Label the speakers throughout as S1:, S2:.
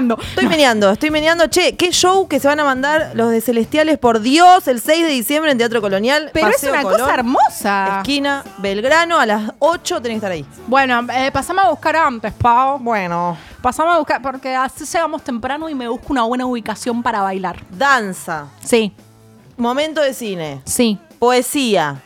S1: meneando.
S2: Estoy meneando, estoy meneando. Che, qué show que se van a mandar los de Celestiales, por Dios, el 6 de diciembre en Teatro Colonial.
S1: Pero
S2: Paseo
S1: es una
S2: Colón,
S1: cosa hermosa.
S2: Esquina Belgrano, a las 8 tenés que estar ahí.
S1: Bueno, eh, pasamos a buscar antes, Pau.
S2: Bueno.
S1: Pasamos a buscar, porque así llegamos temprano y me busco una buena ubicación para bailar.
S2: Danza,
S1: Sí,
S2: momento de cine,
S1: sí.
S2: poesía,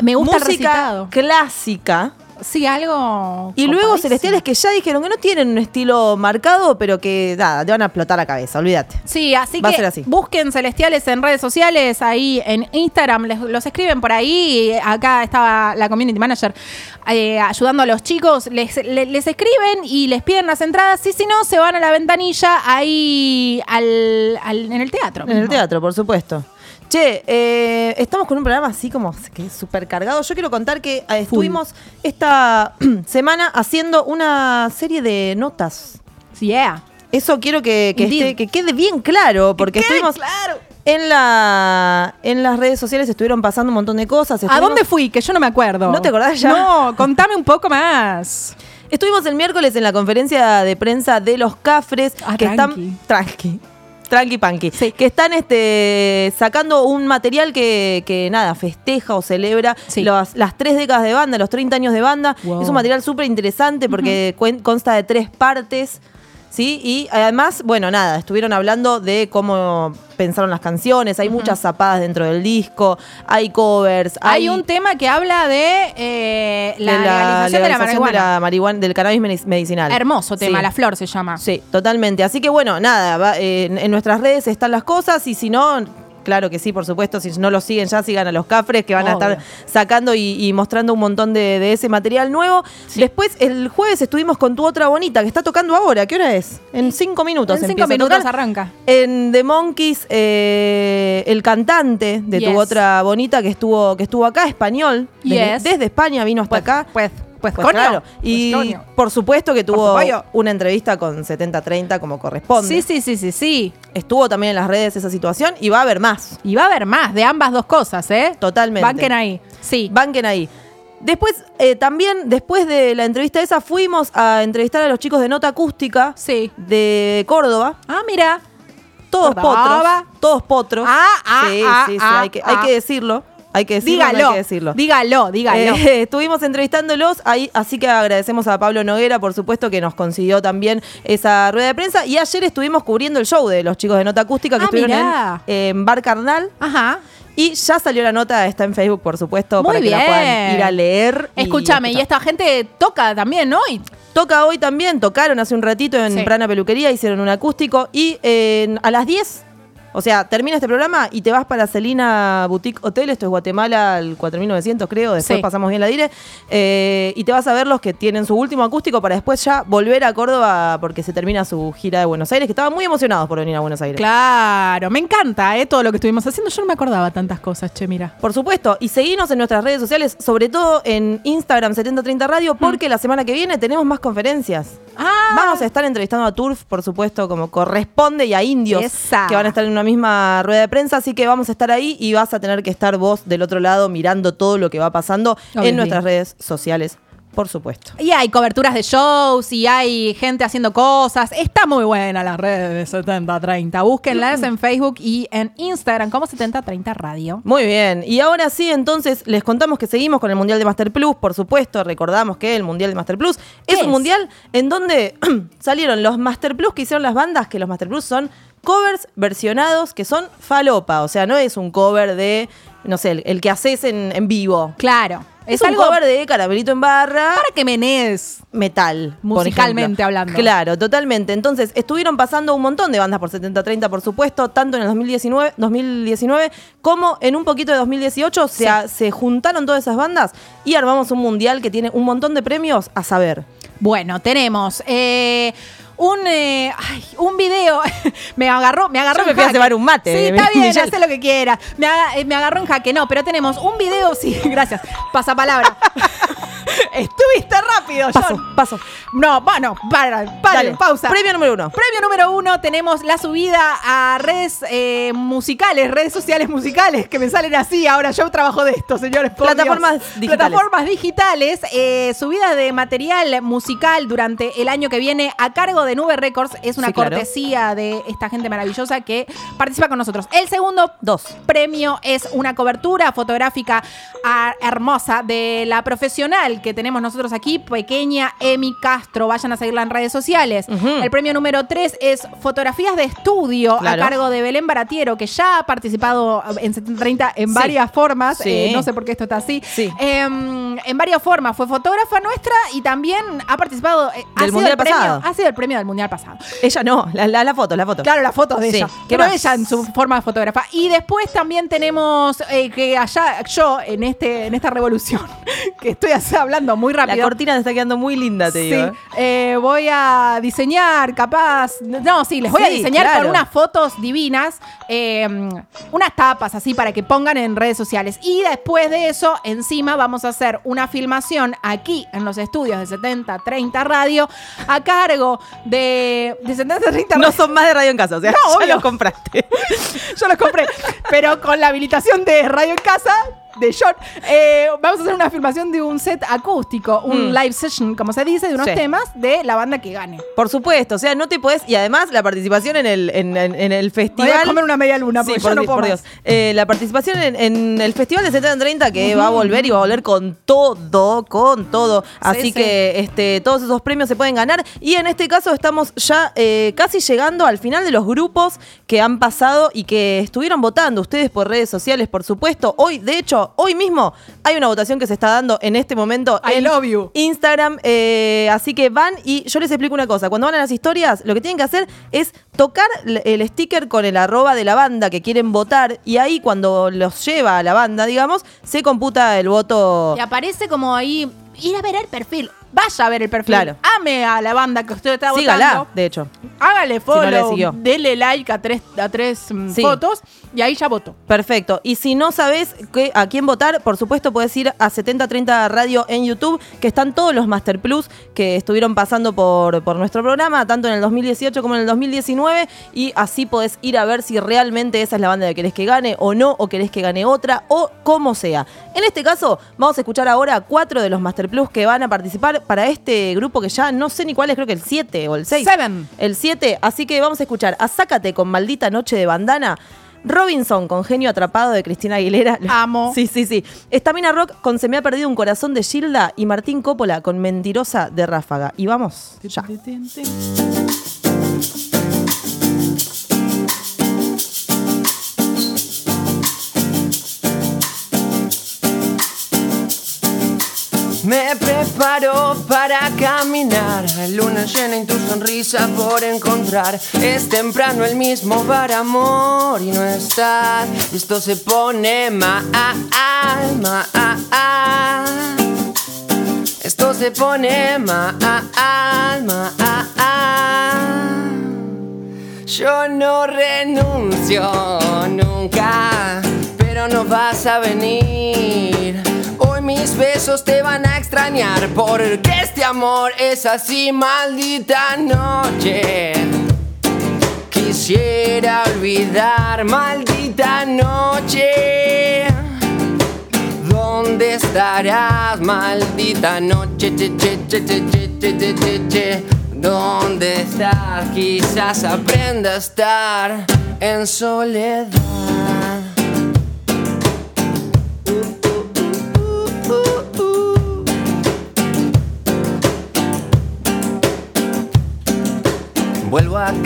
S1: Me gusta el
S2: música
S1: recitado.
S2: clásica.
S1: Sí, algo.
S2: Y luego. Celestiales que ya dijeron que no tienen un estilo marcado, pero que nada, te van a explotar la cabeza, olvídate.
S1: Sí, así
S2: Va a
S1: que
S2: ser así.
S1: busquen Celestiales en redes sociales, ahí en Instagram, les- los escriben por ahí. Acá estaba la community manager eh, ayudando a los chicos. Les, le- les escriben y les piden las entradas. Y si no, se van a la ventanilla ahí al, al- en el teatro.
S2: En el
S1: mismo.
S2: teatro, por supuesto. Che, eh, estamos con un programa así como que súper cargado. Yo quiero contar que eh, estuvimos esta semana haciendo una serie de notas.
S1: Yeah.
S2: Eso quiero que, que,
S1: Indeed.
S2: esté- que quede bien claro, porque estuvimos
S1: claro.
S2: en la en las redes sociales estuvieron pasando un montón de cosas.
S1: ¿A dónde fui? Que yo no me acuerdo.
S2: ¿No te acordás ya?
S1: No, contame un poco más.
S2: Estuvimos el miércoles en la conferencia de prensa de los Cafres
S1: Ah,
S2: que
S1: tranqui.
S2: están tranqui. Tranqui panqui.
S1: Sí.
S2: Que están este, sacando un material que, que, nada, festeja o celebra
S1: Sí.
S2: las, las tres décadas de banda, los 30 años de banda.
S1: Wow.
S2: Es un material súper interesante porque consta de tres partes. ¿Sí? Y además, bueno, nada, estuvieron hablando de cómo pensaron las canciones, hay muchas zapadas dentro del disco, hay covers,
S1: Hay un tema que habla de eh, la,
S2: de
S1: legalización, de la marihuana.
S2: de la marihuana, del cannabis medic- medicinal.
S1: Hermoso tema,
S2: Sí.
S1: La Flor se llama.
S2: Sí, totalmente. Así que bueno, nada, va- eh, en nuestras redes están las cosas y si no, claro que sí, por supuesto, si no lo siguen ya, sigan a los cafres que van a estar sacando y, y mostrando un montón de, de ese material nuevo. Después, el jueves estuvimos con tu otra bonita que está tocando ahora. ¿Qué hora es? En cinco minutos.
S1: En cinco minutos arranca.
S2: En The Monkeys, eh, el cantante de tu otra bonita que estuvo, que estuvo acá, español, desde España vino hasta
S1: Pues,
S2: acá.
S1: pues, pues,
S2: Pues
S1: coño.
S2: claro.
S1: Pues,
S2: Y
S1: coño.
S2: por supuesto que tuvo una entrevista con 7030 como corresponde.
S1: Sí, sí, sí, sí, sí.
S2: Estuvo también en las redes esa situación y va a haber más.
S1: Y va a haber más de ambas dos cosas, ¿eh?
S2: Totalmente.
S1: Banquen ahí. Sí.
S2: Banquen ahí. Después, eh, también, después de la entrevista esa, fuimos a entrevistar a los chicos de Nota Acústica
S1: Sí.
S2: de Córdoba.
S1: Ah, mira.
S2: Todos
S1: Córdoba.
S2: potros. Todos potros.
S1: Ah, ah,
S2: sí,
S1: ah,
S2: sí, sí.
S1: ah,
S2: hay, que, hay
S1: ah.
S2: que decirlo. Hay que decirlo.
S1: Dígalo.
S2: Hay que decirlo.
S1: Dígalo, dígalo.
S2: Eh, estuvimos entrevistándolos, ahí, así que agradecemos a Pablo Noguera, por supuesto, que nos consiguió también esa rueda de prensa. Y ayer estuvimos cubriendo el show de los chicos de Nota Acústica que
S1: Ah,
S2: estuvieron en, en Bar Carnal.
S1: Ajá.
S2: Y ya salió la nota, está en Facebook, por supuesto,
S1: Muy
S2: para que la
S1: bien.
S2: puedan ir a leer.
S1: Escúchame, y esta gente toca también, ¿no? Y-
S2: Toca hoy también, tocaron hace un ratito en
S1: Sí.
S2: Prana Peluquería, hicieron un acústico. Y eh, a las 10, o sea, termina este programa y te vas para Celina Boutique Hotel, esto es Guatemala, al 4900 creo, después
S1: Sí.
S2: pasamos bien la dire. eh, y te vas a ver los que tienen su último acústico para después ya volver a Córdoba porque se termina su gira de Buenos Aires, que estaban muy emocionados por venir a Buenos Aires.
S1: Claro, me encanta, ¿eh? Todo lo que estuvimos haciendo. Yo no me acordaba tantas cosas, che, mira.
S2: Por supuesto, y seguimos en nuestras redes sociales, sobre todo en Instagram 7030 Radio, porque la semana que viene tenemos más conferencias.
S1: Ah,
S2: Vamos a estar entrevistando a Turf, por supuesto, como corresponde, y a indios
S1: Esa.
S2: que van a estar en una misma rueda de prensa, así que vamos a estar ahí y vas a tener que estar vos del otro lado mirando todo lo que va pasando en nuestras redes sociales, por supuesto.
S1: Y hay coberturas de shows y hay gente haciendo cosas. Está muy buena las redes de 7030. Búsquenlas en Facebook y en Instagram como 7030 Radio.
S2: Muy bien, y ahora sí, entonces les contamos que seguimos con el Mundial de Master Plus, por supuesto, recordamos que el Mundial de Master Plus es
S1: ¿Qué
S2: un mundial en donde salieron los Master Plus que hicieron las bandas, que los Master Plus son covers versionados que son falopa, o sea, no es un cover de, no sé, el, el que haces en, en vivo.
S1: Claro.
S2: Es, un
S1: algo
S2: cover de Caramelito en Barra,
S1: para que menees.
S2: metal.
S1: Musicalmente hablando.
S2: Claro, totalmente. Entonces, estuvieron pasando un montón de bandas por 70-30, por supuesto, tanto en el 2019, 2019 como en un poquito de 2018.
S1: Sí.
S2: Se, se juntaron todas esas bandas y armamos un mundial que tiene un montón de premios a saber.
S1: Bueno, tenemos eh, un, eh, ay, un video. me agarró, me agarró
S2: Yo me fui a cebar un mate,
S1: Sí,
S2: eh,
S1: está bien,
S2: Michelle.
S1: hace lo que quiera. Me, aga- eh, me agarró en jaque. No, pero tenemos un video, sí, gracias. Pasapalabra. Estuviste rápido,
S2: Paso,
S1: John.
S2: paso.
S1: No, bueno, para, para,
S2: Dale,
S1: pausa.
S2: Premio número uno.
S1: Premio número uno, tenemos la subida a redes eh, musicales, redes sociales musicales, que me salen así. Ahora yo trabajo de esto, señores.
S2: Plataformas
S1: Dios.
S2: digitales.
S1: Plataformas digitales, eh, subida de material musical durante el año que viene a cargo de Nube Records. Es una
S2: Sí, claro.
S1: cortesía de esta gente maravillosa que participa con nosotros. El segundo
S2: Dos.
S1: premio es una cobertura fotográfica ah, hermosa de la profesional que tenemos nosotros aquí, pequeña Emi Castro. Vayan a seguirla en redes sociales. El premio número 3 es fotografías de estudio
S2: Claro.
S1: a cargo de Belén Baratiero, que ya ha participado en 7030 en
S2: Sí.
S1: varias formas.
S2: Sí.
S1: Eh, no sé por qué esto está así.
S2: Sí.
S1: Em, en varias formas. Fue fotógrafa nuestra y también ha participado. eh, ha
S2: Del
S1: sido
S2: Mundial
S1: el premio-
S2: pasado.
S1: Ha sido el premio del mundial pasado.
S2: Ella no, la, la, la foto, la foto.
S1: Claro, las fotos de
S2: Sí.
S1: ella.
S2: ¿Qué
S1: Pero
S2: más?
S1: ella en su forma de fotógrafa. Y después también tenemos eh, que allá, yo en este en esta revolución, que estoy así hablando muy
S2: La
S1: rápido.
S2: cortina te está quedando muy linda, te
S1: Sí,
S2: digo. ¿eh?
S1: eh, voy a diseñar, capaz. No, sí, les voy a
S2: Sí,
S1: diseñar
S2: claro.
S1: con unas fotos divinas, eh, unas tapas así para que pongan en redes sociales. Y después de eso, encima vamos a hacer una filmación aquí en los estudios de 7030 Radio a cargo de, de 7030
S2: No son más de radio en casa, o sea,
S1: No,
S2: ya
S1: obvio.
S2: los compraste.
S1: yo los compré. Pero con la habilitación de Radio en Casa, de John, eh, vamos a hacer una filmación de un set acústico, un
S2: Mm.
S1: live session, como se dice, de unos
S2: Sí.
S1: temas de la banda que gane.
S2: Por supuesto, o sea, no te podés. Y además, la participación en el, en, en- en el
S1: Voy
S2: festival.
S1: a comer una media luna,
S2: Sí, por,
S1: no puedo.
S2: Dios. Eh, la participación en, en el Festival de 7030 que va a volver y va a volver con todo, con todo. Así
S1: sí.
S2: que este, todos esos premios se pueden ganar. Y en este caso estamos ya eh, casi llegando al final de los grupos que han pasado y que estuvieron votando ustedes por redes sociales, por supuesto. Hoy, de hecho, hoy mismo hay una votación que se está dando en este momento
S1: I
S2: en
S1: love you.
S2: Instagram. eh, así que van y yo les explico una cosa. Cuando van a las historias, lo que tienen que hacer es tocar el sticker con el arroba de la banda que quieren votar y ahí cuando los lleva a la banda, digamos, se computa el voto.
S1: Y aparece como ahí, ir a ver el perfil. Vaya a ver el perfil.
S2: Claro.
S1: Ame a la banda que usted está
S2: Sígala,
S1: votando.
S2: de hecho.
S1: Hágale follow,
S2: siguió.
S1: dele like a tres, a tres mm,
S2: Sí.
S1: fotos y ahí ya voto.
S2: Perfecto. Y si no sabes qué- a quién votar, por supuesto puedes ir a 7030 Radio en YouTube, que están todos los Master Plus que estuvieron pasando por, por nuestro programa, tanto en el 2018 como en el 2019, y así podés ir a ver si realmente esa es la banda que querés que gane o no, o querés que gane otra, o como sea. En este caso, vamos a escuchar ahora cuatro de los Master Plus que van a participar para este grupo que ya no sé ni cuál es, creo que el 7 o el 6.
S1: Seven.
S2: El 7, así que vamos a escuchar a Sácate con Maldita Noche de Bandana, Robinson con Genio Atrapado de Cristina Aguilera.
S1: Amo.
S2: Sí, sí, sí. Estamina Rock con Se me ha perdido un corazón de Gilda y Martín Coppola con Mentirosa de Ráfaga. Y vamos, ya.
S3: Me preparo para caminar, luna llena y tu sonrisa por encontrar. Es temprano el mismo para amor y no estás. Esto se pone mal, mal. Esto se pone mal, mal. Yo no renuncio nunca, pero no vas a venir besos te van a extrañar porque este amor es así maldita noche. Quisiera olvidar maldita noche. ¿Dónde estarás maldita noche? ¿Dónde estás? Quizás aprenda a estar en soledad.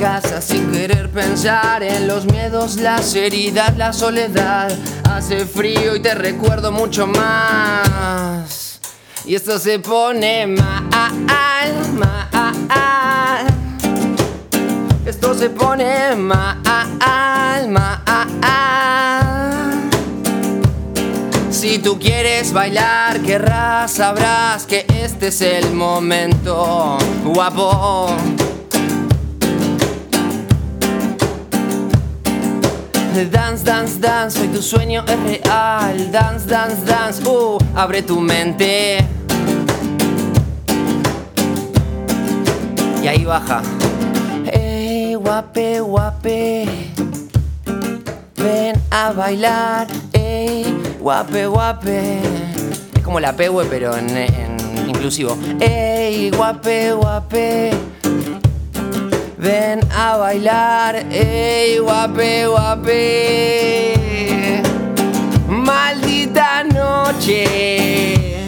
S3: Casa sin querer pensar en los miedos, las heridas, la soledad. Hace frío y te recuerdo mucho más. Y esto se pone mal, mal. Esto se pone mal, mal. Si tú quieres bailar, querrás, sabrás que este es el momento, guapo. Dance, dance, dance, hoy tu sueño es real. Dance, dance, dance, uh, abre tu mente. Y ahí baja. Ey, guape, guape. Ven a bailar. Ey, guape, guape. Es como la pewe, pero en, en inclusivo. Ey, guape, guape. A bailar, ey, guape, guape. Maldita noche,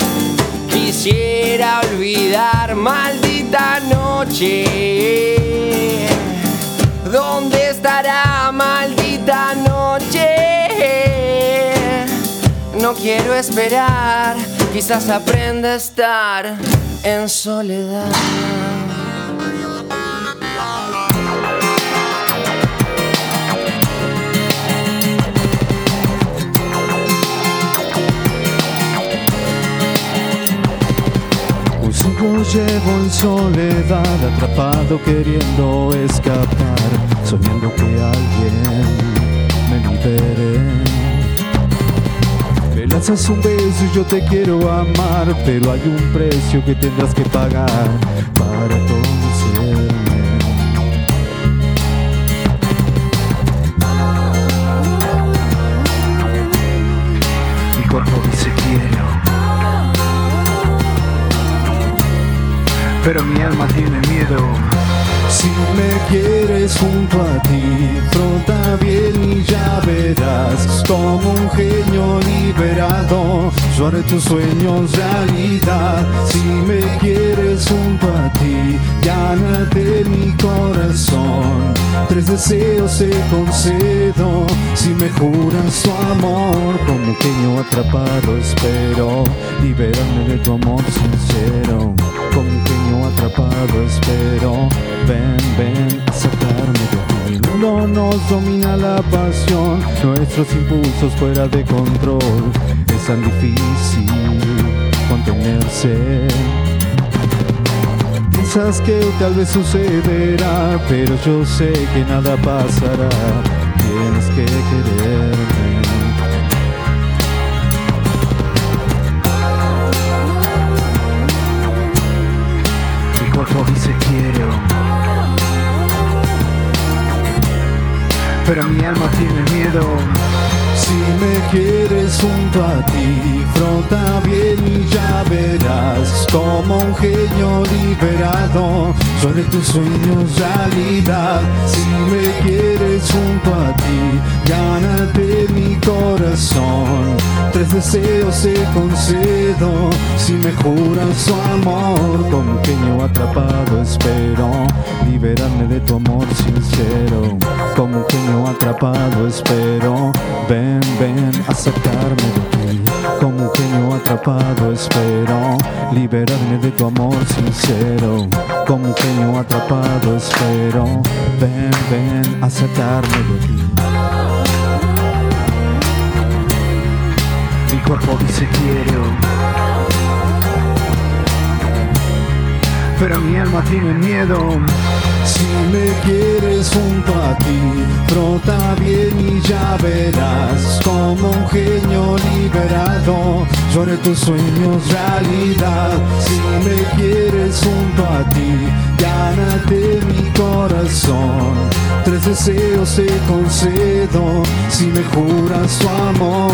S3: quisiera olvidar, maldita noche. ¿Dónde estará, maldita noche? No quiero esperar, quizás aprenda a estar en soledad.
S4: Llevo en soledad, atrapado queriendo escapar, soñando que alguien me libere. Me lanzas un beso y yo te quiero amar, pero hay un precio que tendrás que pagar para conocerme. Mi cuerpo dice quiero. Pero mi alma tiene miedo. Si me quieres junto a ti, frota bien y ya verás como un genio liberado. Yo haré tus sueños realidad. Si me quieres junto a ti, gánate mi corazón. Tres deseos te concedo. Si me juras tu amor, como un genio atrapado espero liberarme de tu amor sincero. Como un genio atrapado espero. Ven, ven a sacarme de ti No nos domina la pasión. Nuestros impulsos fuera de control. Es tan difícil contenerse. Piensas que tal vez sucederá Pero yo sé que nada pasará. Tienes que quererme cuerpo dice quiero Pero mi alma tiene miedo. Si me quieres junto a ti Frota bien y ya verás Como un genio liberado. Sobre tus sueños realidad. Si me quieres junto a ti Gánate mi corazón. Tres deseos te concedo. Si me juras tu amor Como un genio atrapado espero Liberarme de tu amor sincero. Como un genio atrapado espero. Ven, ven a sacarme de ti. Como un genio atrapado espero. Liberarme de tu amor sincero. Como un genio atrapado espero. Ven, ven a sacarme de ti. Mi cuerpo dice quiero. Pero mi alma tiene miedo Si me quieres junto a ti Frota bien y ya verás Como un genio liberado. Yo haré tus sueños realidad. Si me quieres junto a ti deseos te concedo. Si me juras tu amor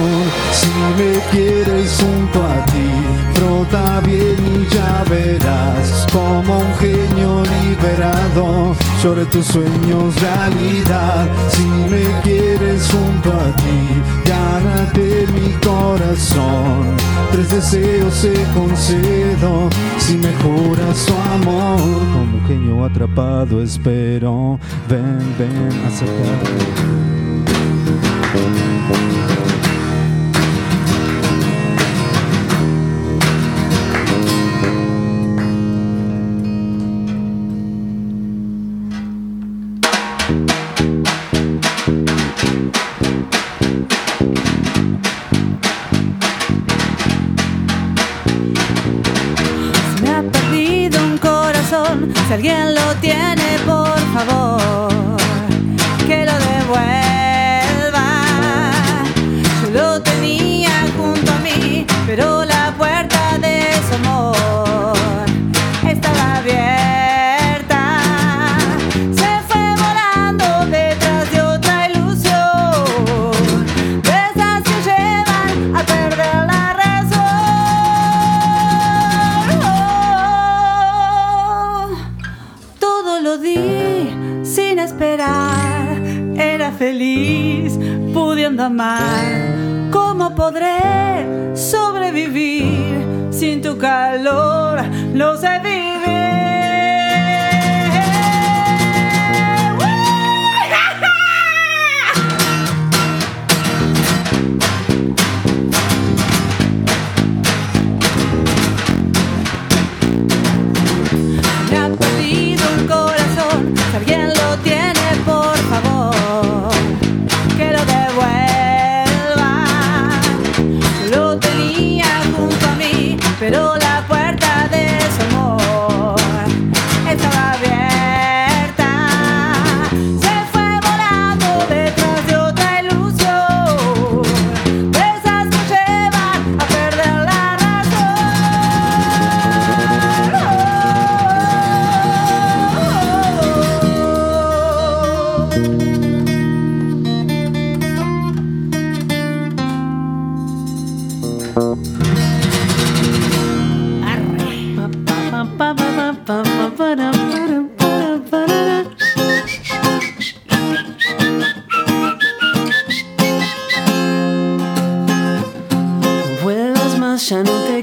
S4: Si me quieres junto a ti Frota bien y ya verás Como un genio liberado. Sobre tus sueños realidad Si me quieres junto a ti Gánate mi corazón. Tres deseos te concedo Si me juras tu amor. Como un genio atrapado espero. Ven, ven a
S5: lo tenía calor, lo sé vivir.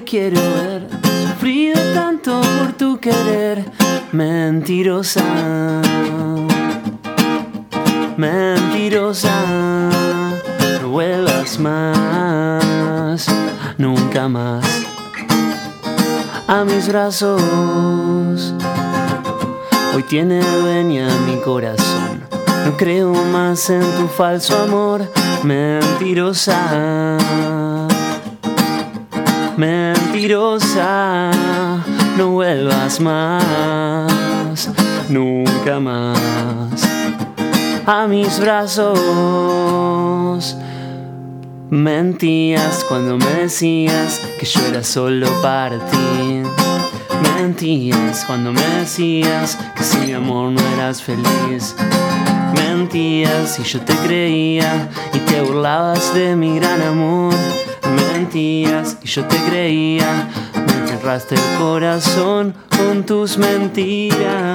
S6: Quiero ver. Sufrido tanto por tu querer, mentirosa. Mentirosa, no vuelvas más, nunca más a mis brazos. Hoy tiene dueña mi corazón. No creo más en tu falso amor, mentirosa. Mentirosa, no vuelvas más, nunca más a mis brazos. Mentías cuando me decías que yo era solo para ti. Mentías cuando me decías que sin amor no eras feliz. Mentías y yo te creía y te burlabas de mi gran amor. Mentías y yo te creía, me cerraste el corazón con tus mentiras.